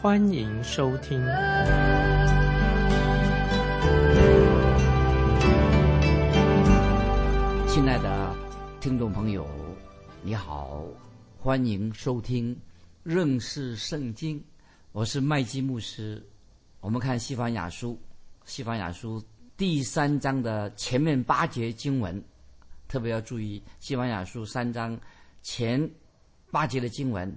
欢迎收听。亲爱的听众朋友，你好，欢迎收听认识圣经。我是麦基牧师。我们看西方雅书，西方雅书。第三章的前面八节经文，特别要注意，《西方雅书》三章前八节的经文，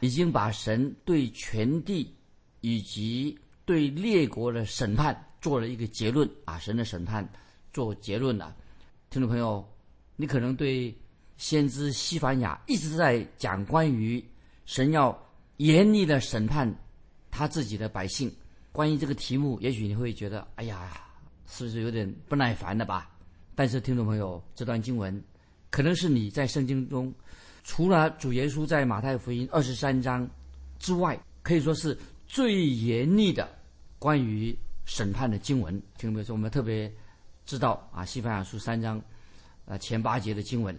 已经把神对全地以及对列国的审判做了一个结论啊！神的审判做结论了。听众朋友，你可能对先知西班牙一直在讲关于神要严厉的审判他自己的百姓，关于这个题目，也许你会觉得，哎呀。是不是有点不耐烦了吧？但是听众朋友，这段经文可能是你在圣经中除了主耶稣在马太福音二十三章之外，可以说是最严厉的关于审判的经文。听众朋友，说我们特别知道啊，《西班牙书》三章啊前八节的经文，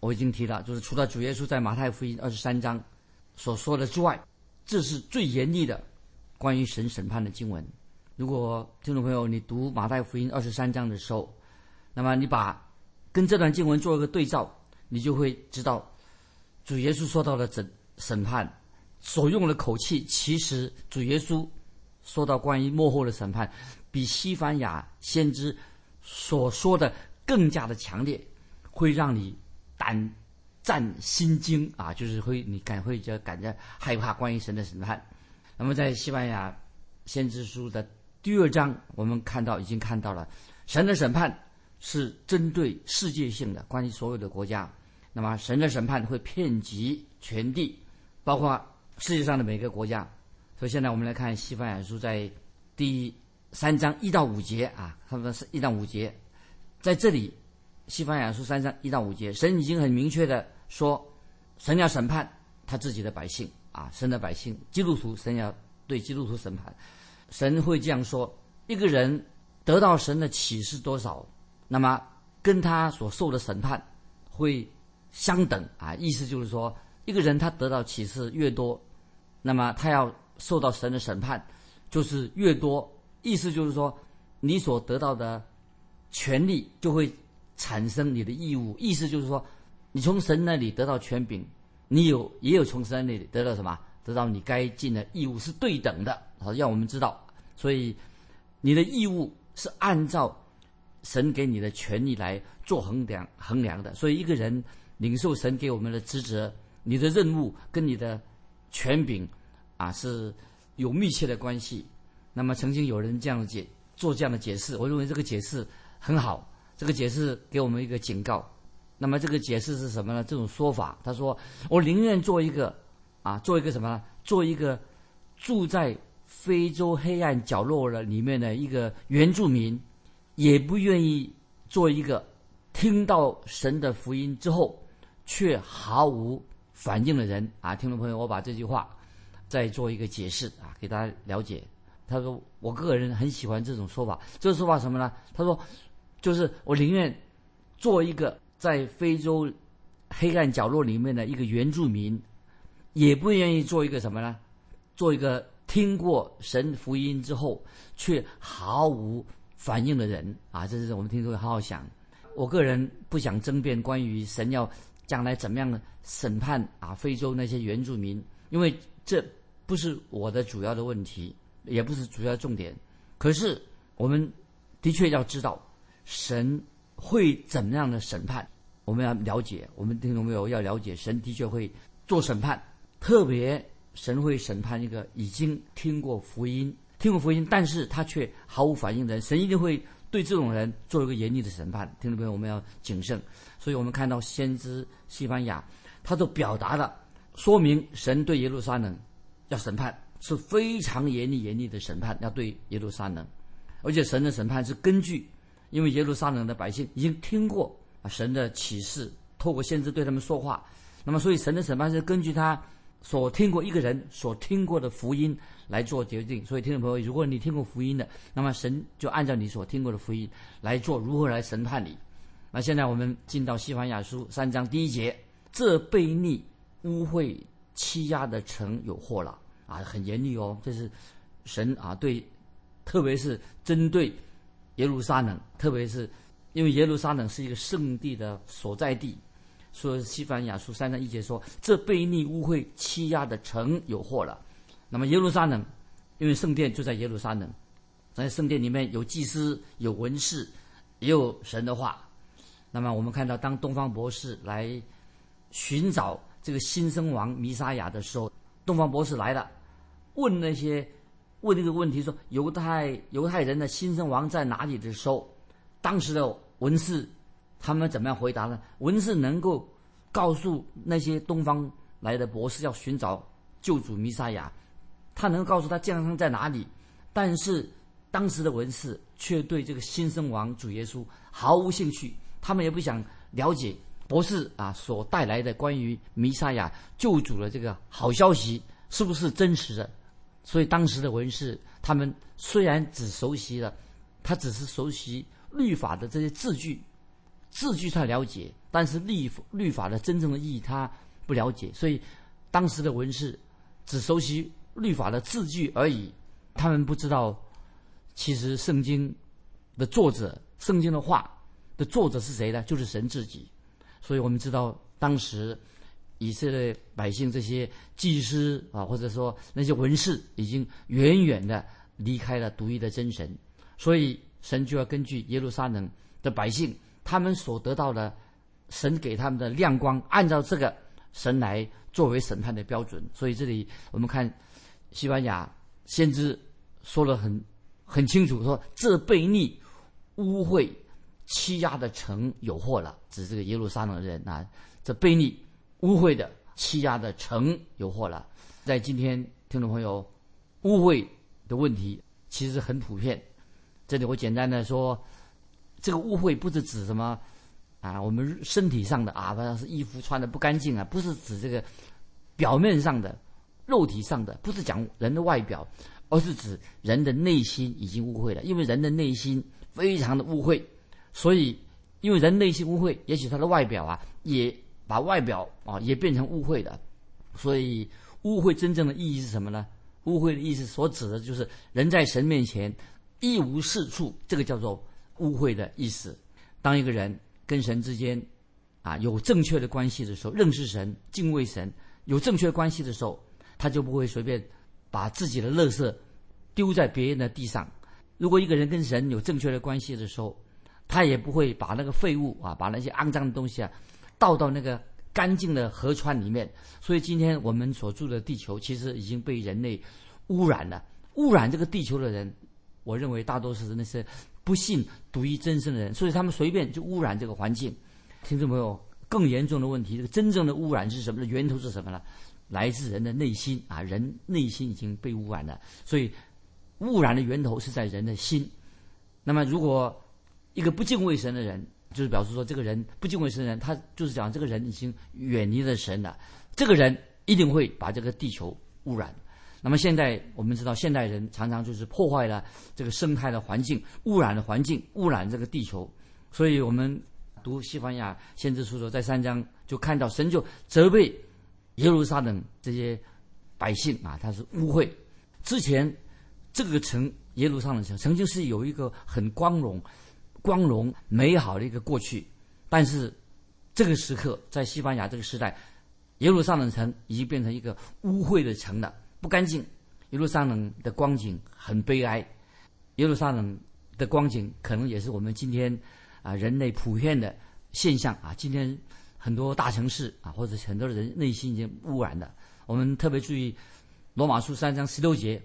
我已经提了，就是除了主耶稣在马太福音二十三章所说的之外，这是最严厉的关于神审判的经文。如果听众朋友你读马太福音二十三章的时候，那么你把跟这段经文做一个对照，你就会知道主耶稣说到的审审判所用的口气，其实主耶稣说到关于幕后的审判，比西班牙先知所说的更加的强烈，会让你胆战心惊啊，就是会你感会就感觉害怕关于神的审判。那么在西班牙先知书的。第二章，我们看到已经看到了，神的审判是针对世界性的，关于所有的国家。那么，神的审判会遍及全地，包括世界上的每个国家。所以，现在我们来看《西方雅书》在第三章一到五节啊，他们是一到五节，在这里，《西方雅书》三章一到五节，神已经很明确的说，神要审判他自己的百姓啊，神的百姓，基督徒，神要对基督徒审判。神会这样说：一个人得到神的启示多少，那么跟他所受的审判会相等啊。意思就是说，一个人他得到启示越多，那么他要受到神的审判就是越多。意思就是说，你所得到的权利就会产生你的义务。意思就是说，你从神那里得到权柄，你有也有从神那里得到什么？得到你该尽的义务是对等的。好，让我们知道，所以你的义务是按照神给你的权利来做衡量衡量的。所以，一个人领受神给我们的职责，你的任务跟你的权柄啊是有密切的关系。那么，曾经有人这样解做这样的解释，我认为这个解释很好。这个解释给我们一个警告。那么，这个解释是什么呢？这种说法，他说：“我宁愿做一个啊，做一个什么？做一个住在。”非洲黑暗角落的里面的一个原住民，也不愿意做一个听到神的福音之后却毫无反应的人啊！听众朋友，我把这句话再做一个解释啊，给大家了解。他说：“我个人很喜欢这种说法。这个说法什么呢？他说，就是我宁愿做一个在非洲黑暗角落里面的一个原住民，也不愿意做一个什么呢？做一个。”听过神福音之后却毫无反应的人啊，这是我们听众好好想。我个人不想争辩关于神要将来怎么样的审判啊，非洲那些原住民，因为这不是我的主要的问题，也不是主要重点。可是我们的确要知道神会怎么样的审判，我们要了解。我们听众朋友要了解，神的确会做审判，特别。神会审判一个已经听过福音、听过福音，但是他却毫无反应的人。神一定会对这种人做一个严厉的审判。听众朋友，我们要谨慎。所以我们看到先知西班牙，他都表达了，说明神对耶路撒冷要审判，是非常严厉、严厉的审判，要对耶路撒冷，而且神的审判是根据，因为耶路撒冷的百姓已经听过神的启示，透过先知对他们说话，那么所以神的审判是根据他所听过一个人所听过的福音来做决定。所以听众朋友，如果你听过福音的，那么神就按照你所听过的福音来做如何来审判你。那现在我们进到西番雅书三章第一节，这悖逆污秽欺压的城有祸了啊，很严厉哦。这是神啊对，特别是针对耶路撒冷，特别是因为耶路撒冷是一个圣地的所在地，说西番雅书三章一节说，这被逆污秽欺压的城有祸了。那么耶路撒冷，因为圣殿就在耶路撒冷，在圣殿里面有祭司、有文士，也有神的话。那么我们看到，当东方博士来寻找这个新生王弥沙亚的时候，东方博士来了，问那些问这个问题说犹太犹太人的新生王在哪里的时候，当时的文士他们怎么样回答呢？文士能够告诉那些东方来的博士要寻找救主弥撒亚，他能告诉他健康在哪里，但是当时的文士却对这个新生王主耶稣毫无兴趣。他们也不想了解博士啊所带来的关于弥赛亚救主的这个好消息是不是真实的，所以当时的文士他们虽然只熟悉了，他只是熟悉律法的这些字句，字句他了解，但是律律法的真正的意义他不了解，所以当时的文士只熟悉律法的字句而已，他们不知道其实圣经的作者，圣经的话。的作者是谁呢？就是神自己。所以我们知道，当时以色列百姓这些祭司啊，或者说那些文士，已经远远的离开了独一的真神。所以神就要根据耶路撒冷的百姓，他们所得到的神给他们的亮光，按照这个神来作为审判的标准。所以这里我们看西班牙先知说了很很清楚，说这悖逆污秽。欺压的城有祸了，指这个耶路撒冷人啊，这悖逆、污秽的欺压的城有祸了。在今天，听众朋友，污秽的问题其实很普遍。这里我简单的说，这个污秽不是指什么啊，我们身体上的啊，好像是衣服穿的不干净啊，不是指这个表面上的、肉体上的，不是讲人的外表，而是指人的内心已经污秽了，因为人的内心非常的污秽。所以，因为人内心污秽，也许他的外表啊，也把外表啊也变成污秽的。所以，污秽真正的意义是什么呢？污秽的意思所指的就是人在神面前一无是处，这个叫做污秽的意思。当一个人跟神之间啊有正确的关系的时候，认识神、敬畏神，有正确关系的时候，他就不会随便把自己的垃圾丢在别人的地上。如果一个人跟神有正确的关系的时候，他也不会把那个废物啊，把那些肮脏的东西啊，倒到那个干净的河川里面。所以今天我们所住的地球，其实已经被人类污染了。污染这个地球的人，我认为大多数是那些不信独一真神的人，所以他们随便就污染这个环境。听众朋友，更严重的问题，这个真正的污染是什么？的源头是什么呢？来自人的内心啊，人内心已经被污染了。所以污染的源头是在人的心。那么如果一个不敬畏神的人，就是表示说，这个人不敬畏神的人，他就是讲这个人已经远离了神了。这个人一定会把这个地球污染。那么现在我们知道，现代人常常就是破坏了这个生态的环境，污染的环境，污染这个地球。所以我们读西班牙先知书说，在三章就看到神就责备耶路撒冷这些百姓啊，他是污秽。之前这个城耶路撒冷城曾经是有一个很光荣。光荣美好的一个过去，但是这个时刻在西班牙这个时代，耶路撒冷城已经变成一个污秽的城了，不干净。耶路撒冷的光景很悲哀，耶路撒冷的光景可能也是我们今天啊人类普遍的现象啊。今天很多大城市啊，或者很多人内心已经污染了。我们特别注意罗马书三章十六节。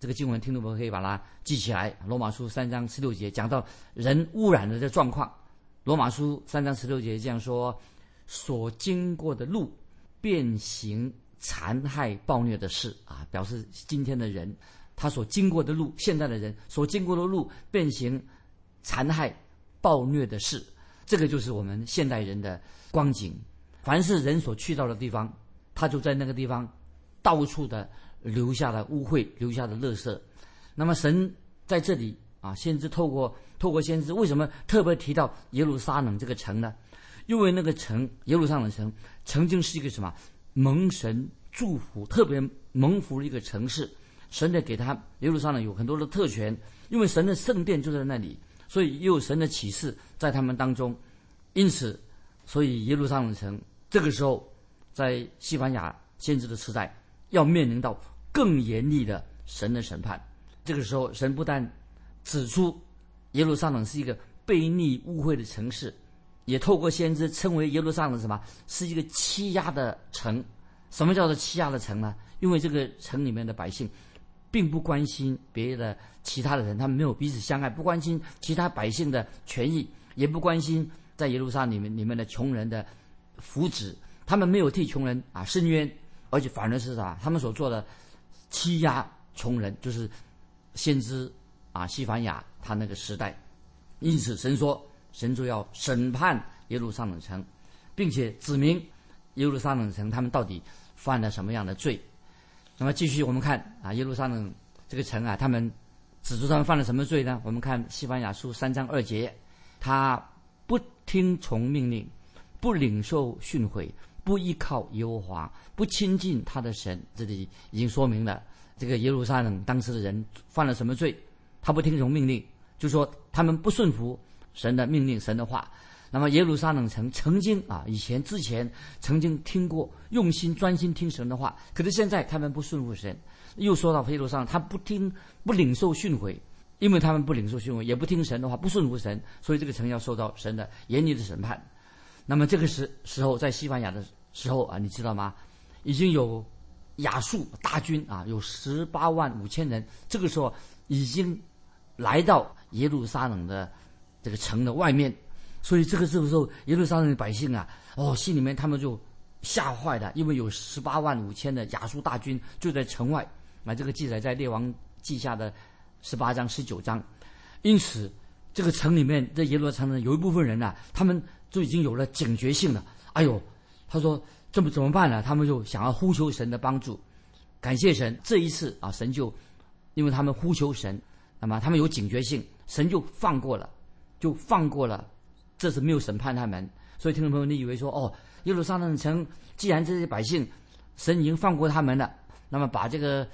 这个经文，听众朋友可以把它记起来。罗马书三章十六节讲到人污染的这状况。罗马书三章十六节这样说：所经过的路，变形残害暴虐的事啊，表示今天的人他所经过的路，现在的人所经过的路变形残害暴虐的事，这个就是我们现代人的光景。凡是人所去到的地方，他就在那个地方到处的留下了污秽，留下的垃圾。那么神在这里啊，先知透过透过先知，为什么特别提到耶路撒冷这个城呢？因为那个城耶路撒冷城曾经是一个什么蒙神祝福、特别蒙福一个城市。神的给他耶路撒冷有很多的特权，因为神的圣殿就在那里，所以又有神的启示在他们当中。因此，所以耶路撒冷城这个时候在西班牙先知的时代要面临到更严厉的神的审判。这个时候，神不但指出耶路撒冷是一个悖逆污秽的城市，也透过先知称为耶路撒冷什么是一个欺压的城。什么叫做欺压的城呢？因为这个城里面的百姓并不关心别的其他的人，他们没有彼此相爱，不关心其他百姓的权益，也不关心在耶路撒冷里面里面的穷人的福祉。他们没有替穷人啊伸冤，而且反而是啥？他们所做的欺压穷人，就是。先知啊，西凡雅他那个时代，因此神说，神就要审判耶路撒冷城，并且指明耶路撒冷城他们到底犯了什么样的罪。那么继续我们看啊，耶路撒冷这个城啊，他们指出他们犯了什么罪呢？我们看西班牙书三章二节，他不听从命令，不领受训诲，不依靠耶和华，不亲近他的神。这里已经说明了。这个耶路撒冷当时的人犯了什么罪？他不听从命令，就说他们不顺服神的命令、神的话。那么耶路撒冷城曾经啊，以前之前曾经听过，用心专心听神的话。可是现在他们不顺服神，又说到耶路撒，他不听不领受训诲，因为他们不领受训诲，也不听神的话，不顺服神，所以这个城要受到神的严厉的审判。那么这个时时候在西班牙的时候啊，你知道吗？已经有。亚述大军啊，有十八万五千人，这个时候已经来到耶路撒冷的这个城的外面，所以这个时候耶路撒冷的百姓啊，哦，心里面他们就吓坏了，因为有十八万五千的亚述大军就在城外。那这个记载在列王记下的十八章、十九章，因此这个城里面的耶路撒冷有一部分人呐，他们就已经有了警觉性了。哎呦，他说。这么怎么办呢？他们就想要呼求神的帮助，感谢神。这一次啊，神就因为他们呼求神，那么他们有警觉性，神就放过了，就放过了。这是没有审判他们。所以听众朋友，你以为说哦，耶路撒冷城既然这些百姓神已经放过他们了，那么把这个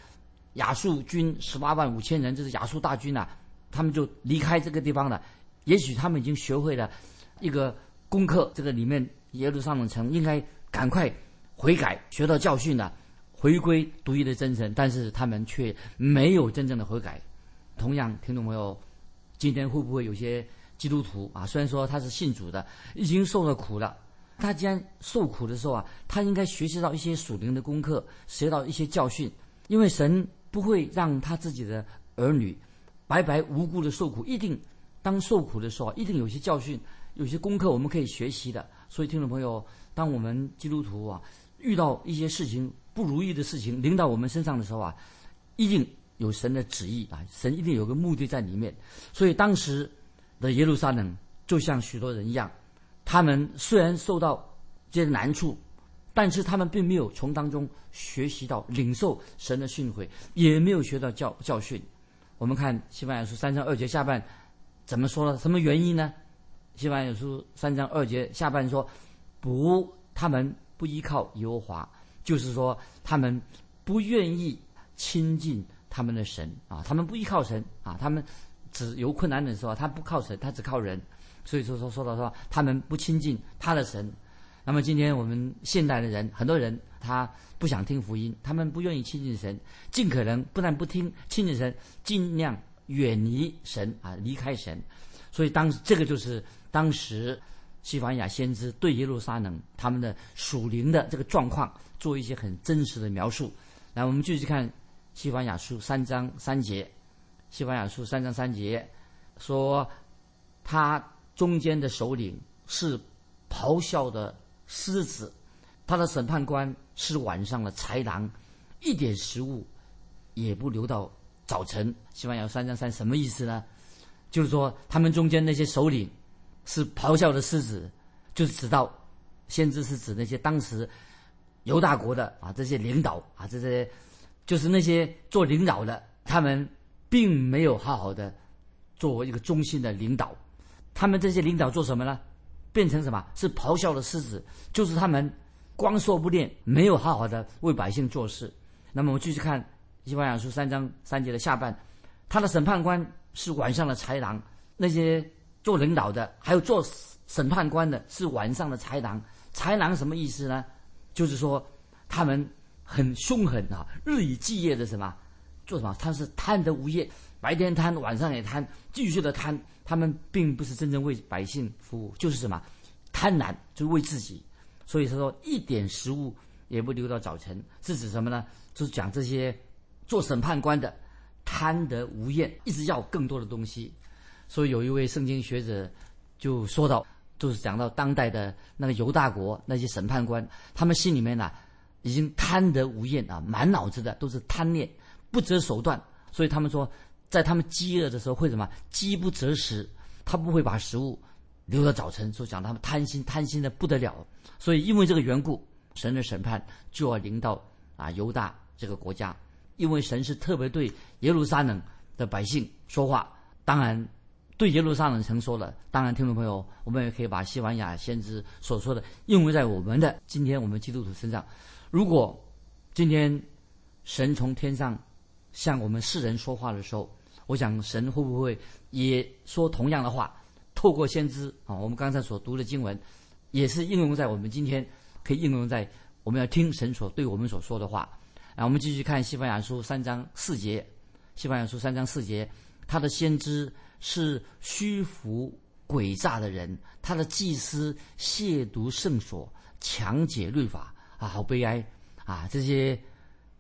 亚述军十八万五千人，这是亚述大军呐，他们就离开这个地方了。也许他们已经学会了一个功课，这个里面耶路撒冷城应该。赶快悔改，学到教训了，回归独一的真神。但是他们却没有真正的悔改。同样，听众朋友，今天会不会有些基督徒啊？虽然说他是信主的，已经受了苦了，他既然受苦的时候啊，他应该学习到一些属灵的功课，学到一些教训。因为神不会让他自己的儿女白白无辜的受苦，一定当受苦的时候，一定有些教训，有些功课我们可以学习的。所以，听众朋友。当我们基督徒啊遇到一些事情不如意的事情临到我们身上的时候啊，一定有神的旨意啊，神一定有个目的在里面。所以当时的耶路撒冷就像许多人一样，他们虽然受到这些难处，但是他们并没有从当中学习到领受神的训诲，也没有学到教教训。我们看西班牙书三章二节下半怎么说呢？什么原因呢？西班牙书三章二节下半说。不，他们不依靠耶和华，就是说他们不愿意亲近他们的神啊，他们不依靠神啊，他们只有困难的时候，他不靠神，他只靠人，所以说说说到说他们不亲近他的神。那么今天我们现代的人，很多人他不想听福音，他们不愿意亲近神，尽可能不但不听亲近神，尽量远离神啊，离开神。所以当这个就是当时。西班牙先知对耶路撒冷他们的属灵的这个状况做一些很真实的描述。来，我们继续看西班牙书三章三节。西班牙书三章三节说，他中间的首领是咆哮的狮子，他的审判官是晚上的豺狼，一点食物也不留到早晨。西班牙三章三什么意思呢？就是说他们中间那些首领是咆哮的狮子，就是指到先知是指那些当时犹大国的啊这些领导啊这些就是那些做领导的，他们并没有好好的作为一个中心的领导，他们这些领导做什么呢？变成什么？是咆哮的狮子，就是他们光说不练，没有好好的为百姓做事。那么我们继续看《西班牙书》三章三节的下半，他的审判官是晚上的豺狼，那些做领导的，还有做审判官的，是晚上的豺狼。豺狼什么意思呢？就是说他们很凶狠啊，日以继夜的什么做什么？他是贪得无厌，白天贪，晚上也贪，继续的贪。他们并不是真正为百姓服务，就是什么贪婪，就是为自己。所以他说一点食物也不留到早晨，是指什么呢？就是讲这些做审判官的贪得无厌，一直要更多的东西。所以有一位圣经学者就说到，就是讲到当代的那个犹大国那些审判官，他们心里面呢已经贪得无厌啊，满脑子的都是贪念，不择手段。所以他们说。在他们饥饿的时候会什么？饥不择食，他不会把食物留到早晨。所讲他们贪心，贪心的不得了。所以因为这个缘故，神的审判就要临到啊犹大这个国家。因为神是特别对耶路撒冷的百姓说话，当然对耶路撒冷曾说了。当然，听众朋友，我们也可以把西班牙先知所说的应用在我们的今天我们基督徒身上。如果今天神从天上向我们世人说话的时候，我想神会不会也说同样的话？透过先知啊，我们刚才所读的经文，也是应用在我们今天，可以应用在我们要听神所对我们所说的话。啊，我们继续看西班牙书三章四节。西班牙书三章四节，他的先知是虚浮诡诈的人，他的祭司亵渎圣所，强解律法啊，好悲哀啊！这些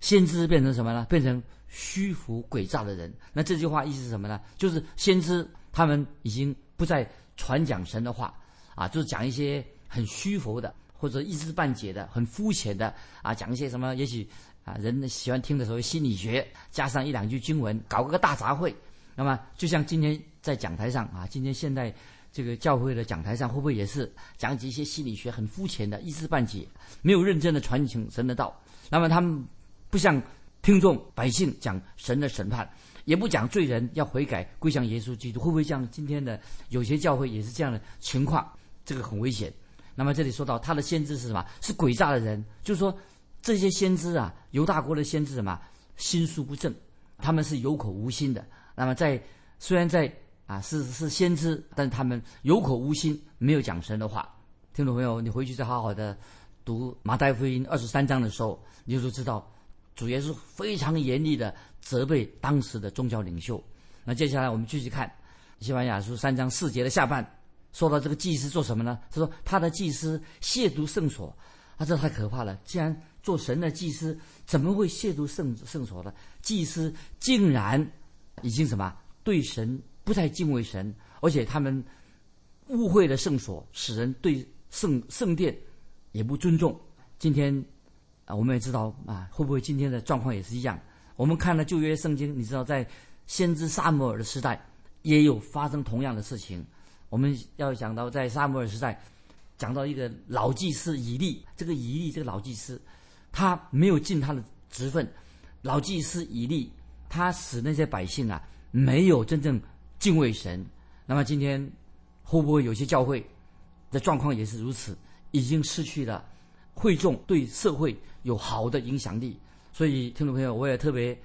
先知变成什么呢？变成。虚浮诡诈的人，那这句话意思是什么呢？就是先知他们已经不再传讲神的话，啊，就是讲一些很虚浮的，或者一知半解的、很肤浅的，啊，讲一些什么，也许啊，人喜欢听的时候心理学，加上一两句经文，搞个大杂烩。那么，就像今天在讲台上啊，今天现在这个教会的讲台上，会不会也是讲解一些心理学很肤浅的、一知半解，没有认真的传承神的道？那么他们不像。听众百姓讲神的审判，也不讲罪人要悔改归向耶稣基督，会不会像今天的有些教会也是这样的情况？这个很危险。那么这里说到他的先知是什么？是诡诈的人，就是说这些先知啊，犹大国的先知什么心术不正，他们是有口无心的。那么在虽然在啊是是先知，但是他们有口无心，没有讲神的话。听众朋友，你回去再好好的读马太福音二十三章的时候，你就知道。主耶稣非常严厉的责备当时的宗教领袖。那接下来我们继续看《西班牙书》三章四节的下半，说到这个祭司做什么呢？他说他的祭司亵渎圣所，啊，这太可怕了！既然做神的祭司，怎么会亵渎圣圣所呢？祭司竟然已经什么对神不再敬畏神，而且他们误会了圣所，使人对圣圣殿也不尊重。今天。我们也知道啊，会不会今天的状况也是一样？我们看了旧约圣经，你知道在先知萨摩尔的时代，也有发生同样的事情。我们要讲到在萨摩尔时代，讲到一个老祭司以利，这个以利这个老祭司，他没有尽他的职分。老祭司以利，他使那些百姓啊，没有真正敬畏神。那么今天会不会有些教会的状况也是如此？已经失去了会众对社会。有好的影响力，所以听众朋友，我也特别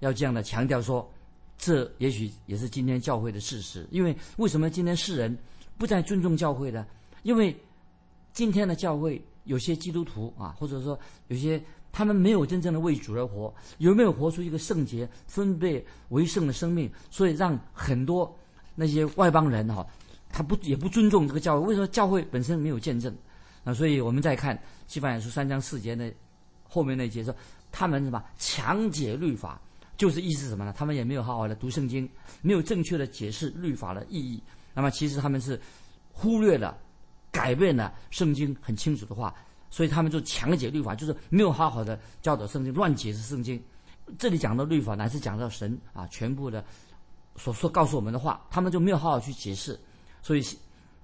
要这样的强调说，这也许也是今天教会的事实。因为为什么今天世人不再尊重教会呢？因为今天的教会有些基督徒啊，或者说有些他们没有真正的为主而活，有没有活出一个圣洁、分别为圣的生命？所以让很多那些外邦人哈，他不也不尊重这个教会。为什么教会本身没有见证？那所以我们再看《基本书》三章四节的。后面那一节说，他们什么强解律法，就是意思什么呢？他们也没有好好的读圣经，没有正确的解释律法的意义。那么其实他们是忽略了、改变了圣经很清楚的话，所以他们就强解律法，就是没有好好的教导圣经，乱解释圣经。这里讲到律法，乃是讲到神啊全部的所说告诉我们的话，他们就没有好好去解释。所以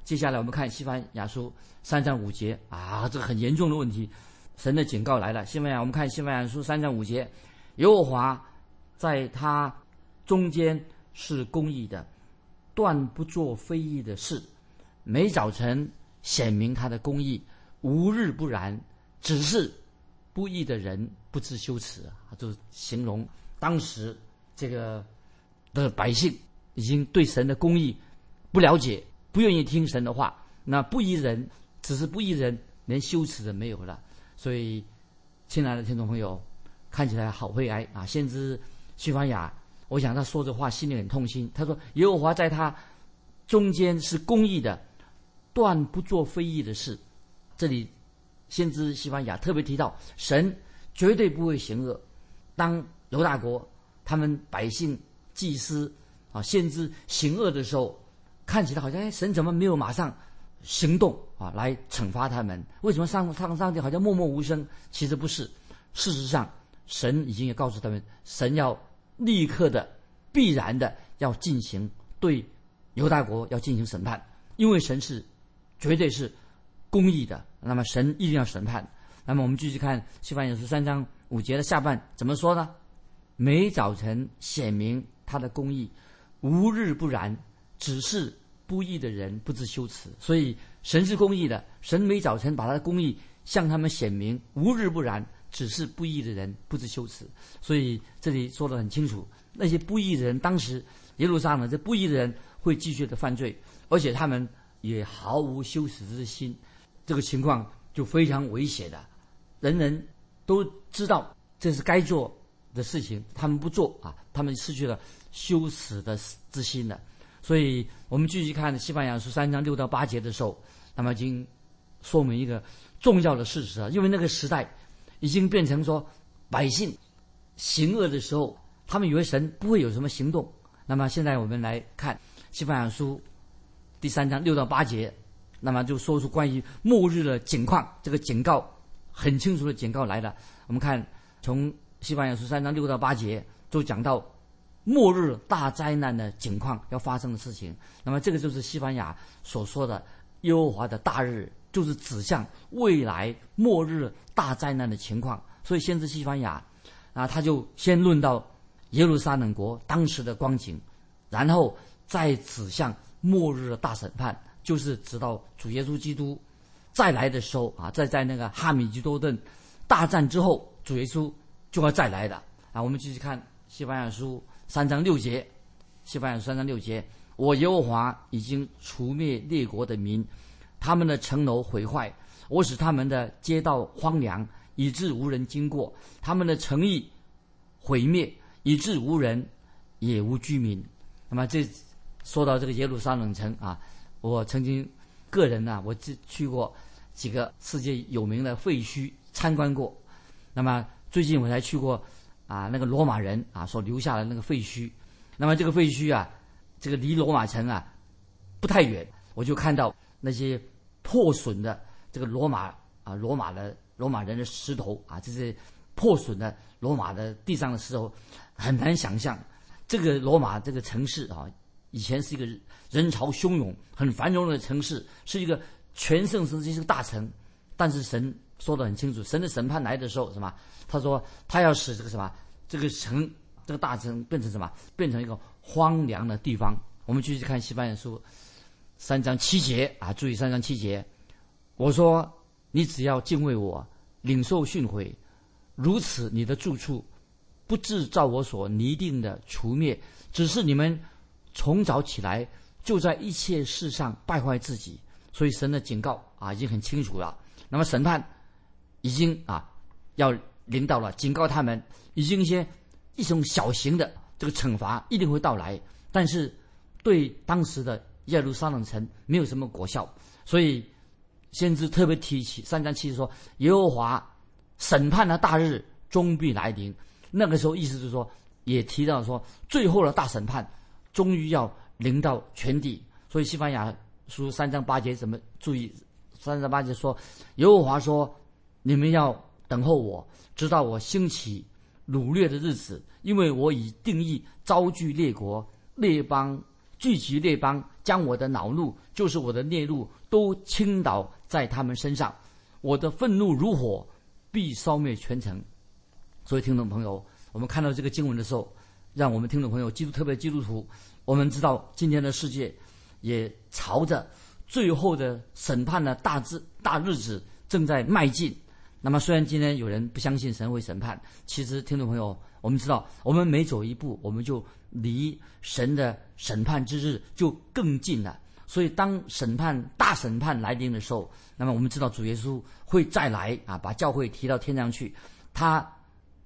接下来我们看西班牙书三章五节啊，这个很严重的问题，神的警告来了。西班牙，我们看西班牙书三章五节，耶和华在他中间是公义的，断不做非义的事，每早晨显明他的公义。无日不然，只是不义的人不知羞耻啊！就形容当时这个的百姓已经对神的公义不了解，不愿意听神的话。那不依人只是不依人，连羞耻都没有了。所以，亲爱的听众朋友，看起来好悲哀啊！先知西番雅，我想他说这话心里很痛心。他说：“耶和华在他中间是公义的，断不做非义的事。”这里，先知西班牙特别提到，神绝对不会行恶。当犹大国他们百姓、祭司啊、先知行恶的时候，看起来好像哎，神怎么没有马上行动啊，来惩罚他们？为什么上上上帝好像默默无声？其实不是，事实上，神已经也告诉他们，神要立刻的、必然的要进行对犹大国要进行审判，因为神是绝对是公义的。那么神一定要审判。那么我们继续看《西番雅书》三章五节的下半怎么说呢？每早晨显明他的公义，无日不然。只是不义的人不知羞耻。所以神是公义的，神每早晨把他的公义向他们显明，无日不然。只是不义的人不知羞耻。所以这里说的很清楚，那些不义的人，当时耶路撒冷这不义的人会继续的犯罪，而且他们也毫无羞耻之心。这个情况就非常危险的，人人都知道这是该做的事情，他们不做啊，他们失去了羞耻的之心了。所以我们继续看西班牙书三章六到八节的时候，那么已经说明一个重要的事实啊，因为那个时代已经变成说百姓行恶的时候，他们以为神不会有什么行动。那么现在我们来看西班牙书第三章六到八节。那么就说出关于末日的景况，这个警告很清楚的警告来了。我们看从西班牙书三章六到八节，就讲到末日大灾难的情况要发生的事情。那么这个就是西班牙所说的耶和华的大日，就是指向未来末日大灾难的情况。所以先知西班牙啊，他就先论到耶路撒冷国当时的光景，然后再指向末日的大审判。就是直到主耶稣基督再来的时候啊，在在那个哈米吉多顿大战之后，主耶稣就要再来的啊。我们继续看西班牙书三章六节，西班牙三章六节，我耶和华已经除灭列国的民，他们的城楼毁坏，我使他们的街道荒凉，以致无人经过；他们的城邑毁灭，以致无人也无居民。那么这说到这个耶路撒冷城啊。我曾经个人呢，我去去过几个世界有名的废墟参观过。那么最近我才去过啊，那个罗马人啊所留下的那个废墟。那么这个废墟啊，这个离罗马城啊不太远，我就看到那些破损的这个罗马啊罗马的罗马人的石头啊，这些破损的罗马的地上的石头，很难想象这个罗马这个城市啊。以前是一个人潮汹涌、很繁荣的城市，是一个全盛时期是个大城。但是神说的很清楚，神的审判来的时候，什么？他说他要使这个什么这个城、这个大城变成什么？变成一个荒凉的地方。我们继续看西班牙书三章七节啊，注意三章七节。我说你只要敬畏我，领受训诲，如此你的住处不制造我所拟定的除灭，只是你们。从早起来就在一切事上败坏自己，所以神的警告啊已经很清楚了。那么审判已经啊要临到了，警告他们已经一些一种小型的这个惩罚一定会到来，但是对当时的耶路撒冷城没有什么果效。所以先知特别提起三章七说，耶和华审判的大日终必来临。那个时候意思是说，也提到说最后的大审判。终于要临到全地，所以西班牙书三章八节怎么注意？三章八节说，耶和华说：“你们要等候我，直到我兴起掳掠的日子，因为我已定义招聚列国列邦，聚集列邦，将我的恼怒，就是我的烈怒，都倾倒在他们身上。我的愤怒如火，必烧灭全城。所以，听众朋友，我们看到这个经文的时候，让我们听众朋友，基督特别基督徒，我们知道今天的世界也朝着最后的审判的大日大日子正在迈进。那么，虽然今天有人不相信神会审判，其实听众朋友，我们知道，我们每走一步，我们就离神的审判之日就更近了。所以，当审判大审判来临的时候，那么我们知道主耶稣会再来啊，把教会提到天上去。他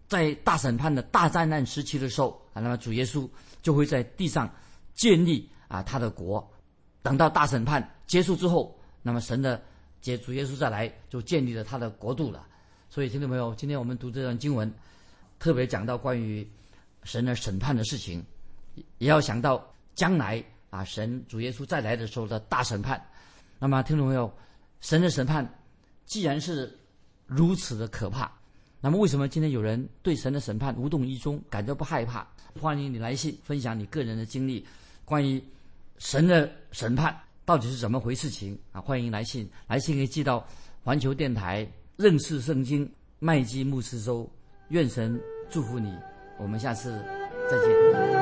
在大审判的大灾难时期的时候啊，那么主耶稣就会在地上建立啊他的国。等到大审判结束之后，那么神的。接主耶稣再来，就建立了他的国度了。所以，听众朋友，今天我们读这段经文，特别讲到关于神的审判的事情，也要想到将来啊，神主耶稣再来的时候的大审判。那么，听众朋友，神的审判既然是如此的可怕，那么为什么今天有人对神的审判无动于衷，感到不害怕？欢迎你来信分享你个人的经历，关于神的审判。到底是怎么回事情啊？欢迎来信，来信可以寄到环球电台认识圣经麦基牧师收。愿神祝福你，我们下次再见。